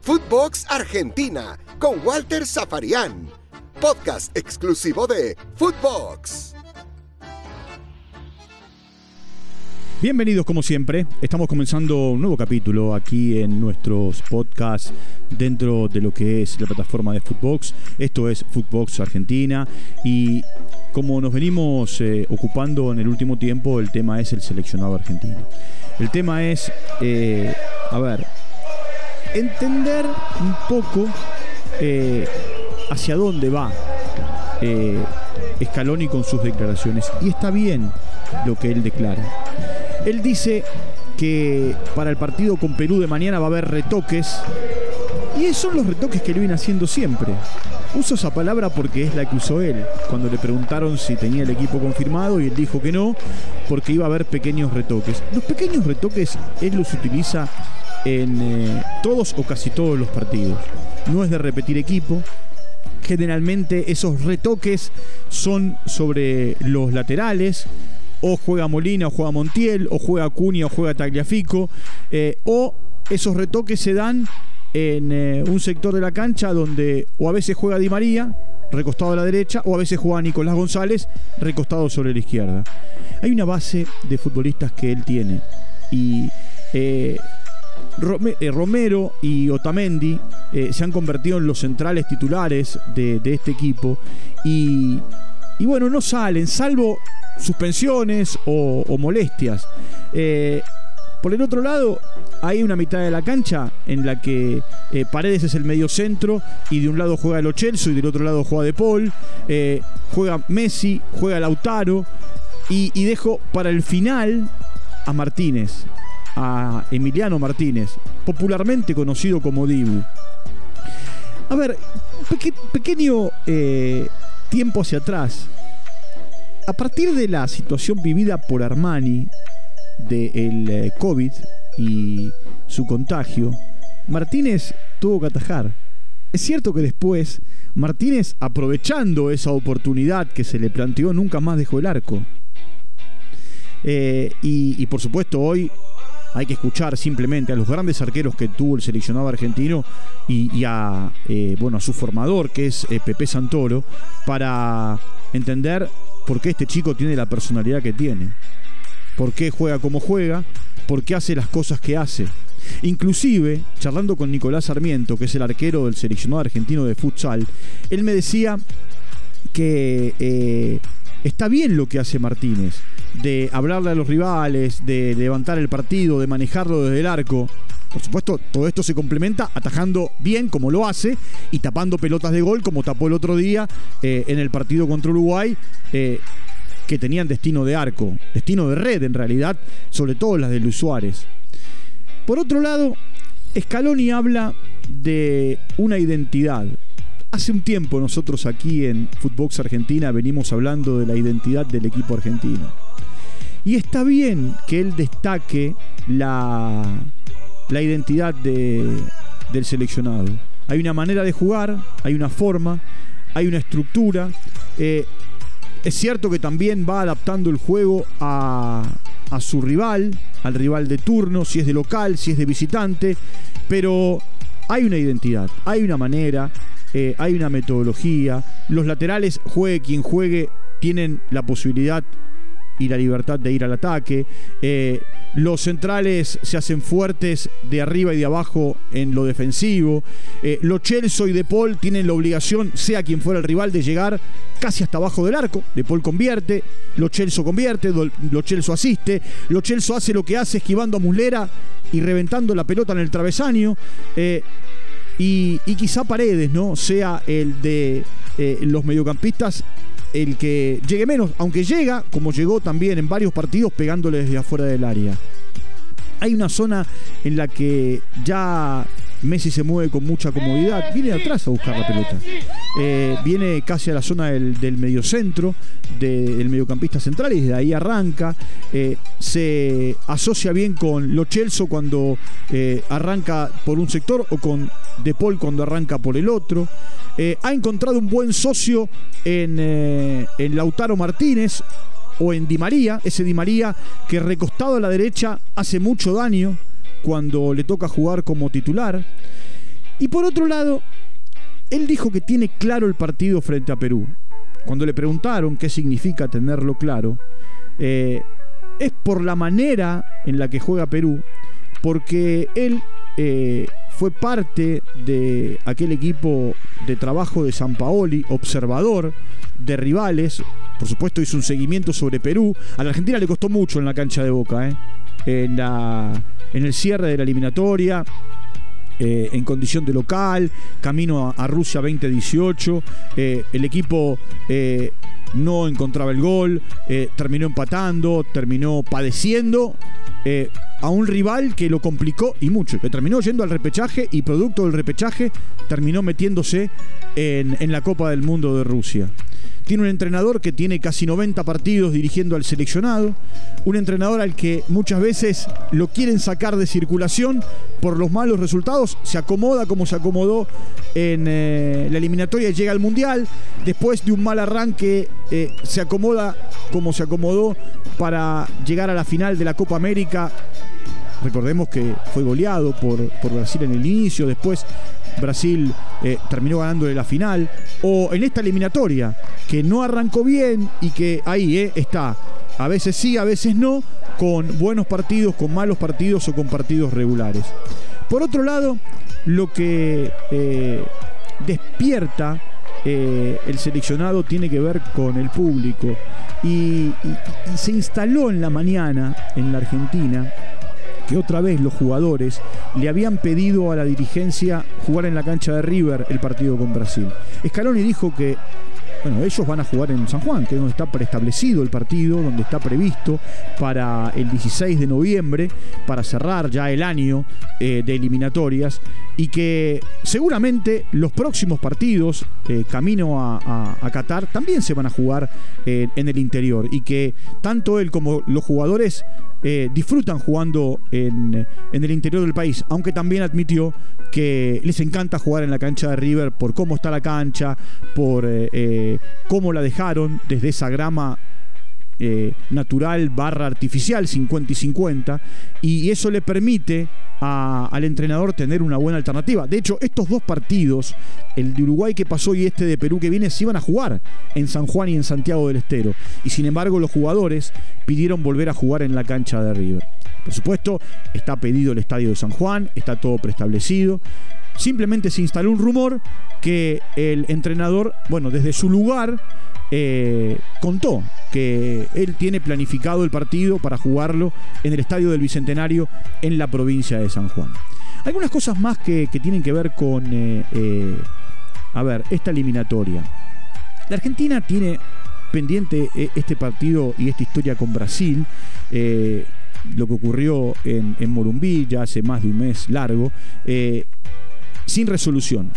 Footbox Argentina con Walter Zafarian. Podcast exclusivo de Footbox. Bienvenidos como siempre, estamos comenzando un nuevo capítulo aquí en nuestros podcasts dentro de lo que es la plataforma de Footbox. Esto es Footbox Argentina y como nos venimos eh, ocupando en el último tiempo, el tema es el seleccionado argentino. El tema es, eh, a ver, entender un poco eh, hacia dónde va Scaloni con sus declaraciones. Y está bien lo que él declara. Él dice que para el partido con Perú de mañana va a haber retoques. Y son los retoques que él viene haciendo siempre. Uso esa palabra porque es la que usó él, cuando le preguntaron si tenía el equipo confirmado y él dijo que no, porque iba a haber pequeños retoques. Los pequeños retoques él los utiliza en eh, todos o casi todos los partidos. No es de repetir equipo, generalmente esos retoques son sobre los laterales, o juega Molina o juega Montiel, o juega Cunha o juega Tagliafico, eh, o esos retoques se dan en eh, un sector de la cancha donde o a veces juega Di María, recostado a la derecha, o a veces juega Nicolás González, recostado sobre la izquierda. Hay una base de futbolistas que él tiene y eh, Romero y Otamendi se han convertido en los centrales titulares de, este equipo y, y, bueno, no salen, salvo suspensiones o, molestias. Eh, por el otro lado, hay una mitad de la cancha en la que eh, Paredes es el medio centro y de un lado juega el Ochelso y del otro lado juega De Paul, eh, juega Messi, juega Lautaro. Y, dejo para el final a Martínez, a Emiliano Martínez, popularmente conocido como Dibu. A ver, pequeño tiempo hacia atrás, a partir de la situación vivida por Armani del eh, COVID y su contagio, Martínez tuvo que atajar. Es cierto que después Martínez, aprovechando esa oportunidad que se le planteó, nunca más dejó el arco. Eh, y, por supuesto hoy hay que escuchar simplemente a los grandes arqueros que tuvo el seleccionado argentino y, a, eh, bueno, a su formador, que es Pepe Santoro, para entender por qué este chico tiene la personalidad que tiene, por qué juega como juega, por qué hace las cosas que hace. Inclusive, charlando con Nicolás Sarmiento, que es el arquero del seleccionado argentino de futsal, él me decía que eh, está bien lo que hace Martínez, de hablarle a los rivales, de levantar el partido, de manejarlo desde el arco. Por supuesto, todo esto se complementa atajando bien como lo hace y tapando pelotas de gol como tapó el otro día eh, en el partido contra Uruguay. Eh, que tenían destino de arco, destino de red en realidad, sobre todo las de Luis Suárez. Por otro lado, Scaloni habla de una identidad. Hace un tiempo nosotros aquí en Footbox Argentina venimos hablando de la identidad del equipo argentino. Y está bien que él destaque la la identidad del seleccionado. Hay una manera de jugar, hay una forma, hay una estructura. Eh, es cierto que también va adaptando el juego a, su rival, al rival de turno, si es de local, si es de visitante, pero hay una identidad, hay una manera, eh, hay una metodología. Los laterales, juegue quien juegue, tienen la posibilidad y la libertad de ir al ataque. Eh, los centrales se hacen fuertes de arriba y de abajo en lo defensivo. Eh, los Chelsea y De Paul tienen la obligación, sea quien fuera el rival, de llegar casi hasta abajo del arco. De Paul convierte, Lo Chelsea convierte, Lo Chelsea asiste. Lo Chelsea hace lo que hace esquivando a Muslera y reventando la pelota en el travesaño. Eh, y, quizá Paredes, ¿no? Sea el de los mediocampistas el que llegue menos, aunque llega, como llegó también en varios partidos, pegándole desde afuera del área. Hay una zona en la que ya Messi se mueve con mucha comodidad, viene atrás a buscar la pelota. Eh, viene casi a la zona del, mediocentro, del mediocampista central, y desde ahí arranca. Eh, se asocia bien con Lo Chelso cuando eh, arranca por un sector o con De Paul cuando arranca por el otro. ha encontrado un buen socio en, en Lautaro Martínez o en Di María, ese Di María que recostado a la derecha hace mucho daño cuando le toca jugar como titular. Y por otro lado, él dijo que tiene claro el partido frente a Perú. Cuando le preguntaron qué significa tenerlo claro, eh, es por la manera en la que juega Perú, porque él eh, fue parte de aquel equipo de trabajo de San Paoli, observador de rivales. Por supuesto hizo un seguimiento sobre Perú. A la Argentina le costó mucho en la cancha de Boca, ¿eh? En, en el cierre de la eliminatoria. Eh, en condición de local, camino a, Rusia 2018. Eh, el equipo no encontraba el gol, terminó empatando, terminó padeciendo a un rival que lo complicó y mucho, terminó yendo al repechaje y producto del repechaje terminó metiéndose en, en la Copa del Mundo de Rusia. Tiene un entrenador que tiene casi 90 partidos dirigiendo al seleccionado, un entrenador al que muchas veces lo quieren sacar de circulación por los malos resultados, se acomoda como se acomodó en eh, la eliminatoria y llega al Mundial, después de un mal arranque eh, se acomoda como se acomodó para llegar a la final de la Copa América Recordemos que fue goleado por, por Brasil en el inicio, después Brasil eh, terminó ganándole la final. O en esta eliminatoria, que no arrancó bien y que ahí eh, está, a veces sí, a veces no, con buenos partidos, con malos partidos o con partidos regulares. Por otro lado, lo que eh, el seleccionado tiene que ver con el público. y, se instaló en la mañana en la Argentina que otra vez los jugadores le habían pedido a la dirigencia jugar en la cancha de River el partido con Brasil. Scaloni dijo que bueno, ellos van a jugar en San Juan, que es donde está preestablecido el partido, donde está previsto para el 16 de noviembre, para cerrar ya el año eh, de eliminatorias, y que seguramente los próximos partidos, eh, camino a, Qatar, también se van a jugar eh, en el interior, y que tanto él como los jugadores disfrutan jugando en, en, el interior del país, aunque también admitió que les encanta jugar en la cancha de River por cómo está la cancha, por cómo la dejaron desde esa grama eh, natural barra artificial 50 y 50 y eso le permite al entrenador tener una buena alternativa. De hecho, estos dos partidos, el de Uruguay que pasó y este de Perú que viene, se iban a jugar en San Juan y en Santiago del Estero. Y sin embargo, los jugadores pidieron volver a jugar en la cancha de River. Por supuesto, está pedido el estadio de San Juan, está todo preestablecido. Simplemente se instaló un rumor que el entrenador, bueno, desde su lugar, eh, contó que él tiene planificado el partido para jugarlo en el Estadio del Bicentenario en la provincia de San Juan. Algunas cosas más que, tienen que ver con, eh, eh, a ver, esta eliminatoria. La Argentina tiene pendiente este partido y esta historia con Brasil lo que ocurrió en, en, Morumbí ya hace más de un mes largo, sin resolución.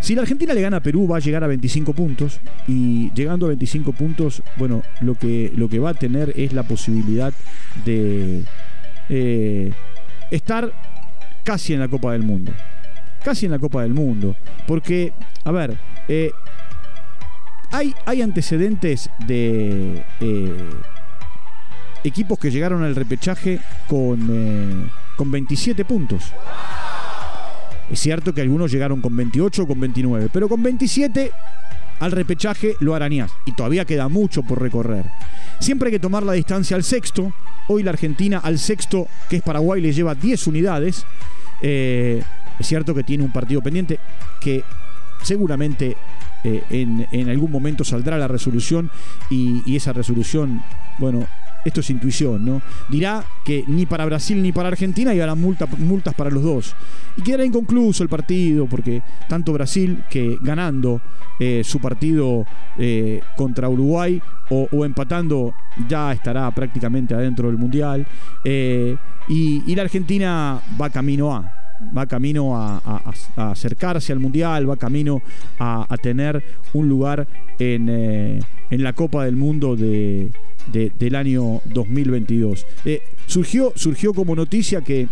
Si la Argentina le gana a Perú va a llegar a 25 puntos y llegando a 25 puntos, bueno, lo que, lo que va a tener es la posibilidad de eh, estar casi en la Copa del Mundo. Casi en la Copa del Mundo. Porque, a ver, eh, hay, hay, antecedentes de eh, equipos que llegaron al repechaje con, con 27 puntos. Es cierto que algunos llegaron con 28 o con 29, pero con 27 al repechaje lo arañás y todavía queda mucho por recorrer. Siempre hay que tomar la distancia al sexto. Hoy la Argentina al sexto, que es Paraguay, le lleva 10 unidades. Eh, es cierto que tiene un partido pendiente que seguramente eh, en, algún momento saldrá la resolución y, y esa resolución, bueno, esto es intuición, ¿no? Dirá que ni para Brasil ni para Argentina y multa, multas para los dos. Y quedará inconcluso el partido, porque tanto Brasil que ganando eh, su partido eh, contra Uruguay o, empatando ya estará prácticamente adentro del Mundial. Eh, y, la Argentina va camino a va camino a, acercarse al Mundial, va camino a, tener un lugar en, en la Copa del Mundo de, del año 2022. Eh, surgió, surgió como noticia que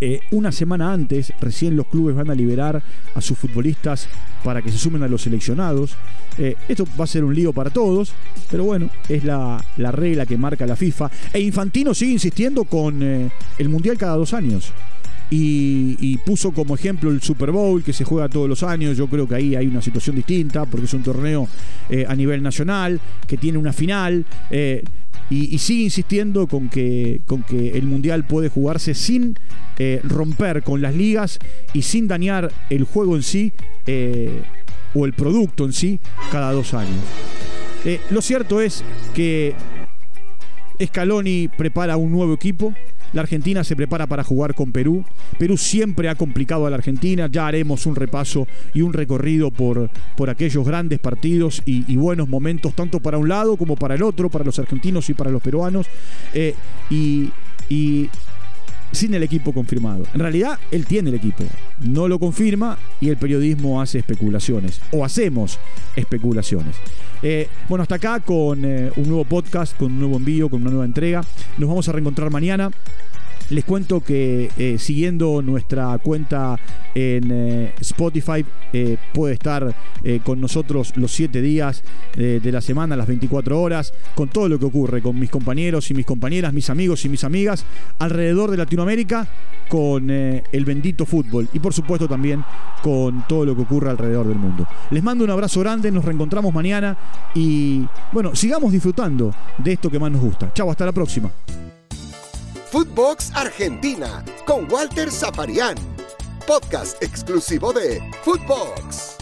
eh, una semana antes, recién los clubes van a liberar a sus futbolistas para que se sumen a los seleccionados. Eh, esto va a ser un lío para todos, pero bueno, es la, regla que marca la FIFA. E Infantino sigue insistiendo con el Mundial cada dos años. Y, puso como ejemplo el Super Bowl que se juega todos los años. Yo creo que ahí hay una situación distinta porque es un torneo a nivel nacional que tiene una final. Y, sigue insistiendo con que, con que el Mundial puede jugarse sin eh, romper con las ligas y sin dañar el juego en sí eh, o el producto en sí cada dos años. Eh, lo cierto es que Scaloni prepara un nuevo equipo la Argentina se prepara para jugar con Perú. Perú siempre ha complicado a la Argentina. Ya haremos un repaso y un recorrido por, por aquellos grandes partidos y, buenos momentos, tanto para un lado como para el otro, para los argentinos y para los peruanos. Eh, y, y sin el equipo confirmado. En realidad, él tiene el equipo, no lo confirma y el periodismo hace especulaciones, o hacemos especulaciones. Eh, bueno, hasta acá con eh, un nuevo podcast, con un nuevo envío, con una nueva entrega. Nos vamos a reencontrar mañana. Les cuento que eh, siguiendo nuestra cuenta en eh, Spotify eh, puede estar con nosotros los 7 días de la semana, las 24 horas, con todo lo que ocurre con mis compañeros y mis compañeras, mis amigos y mis amigas alrededor de Latinoamérica con el bendito fútbol y por supuesto también con todo lo que ocurre alrededor del mundo. Les mando un abrazo grande, nos reencontramos mañana y bueno, sigamos disfrutando de esto que más nos gusta. Chao, hasta la próxima. Footbox Argentina con Walter Zaparián, podcast exclusivo de Footbox.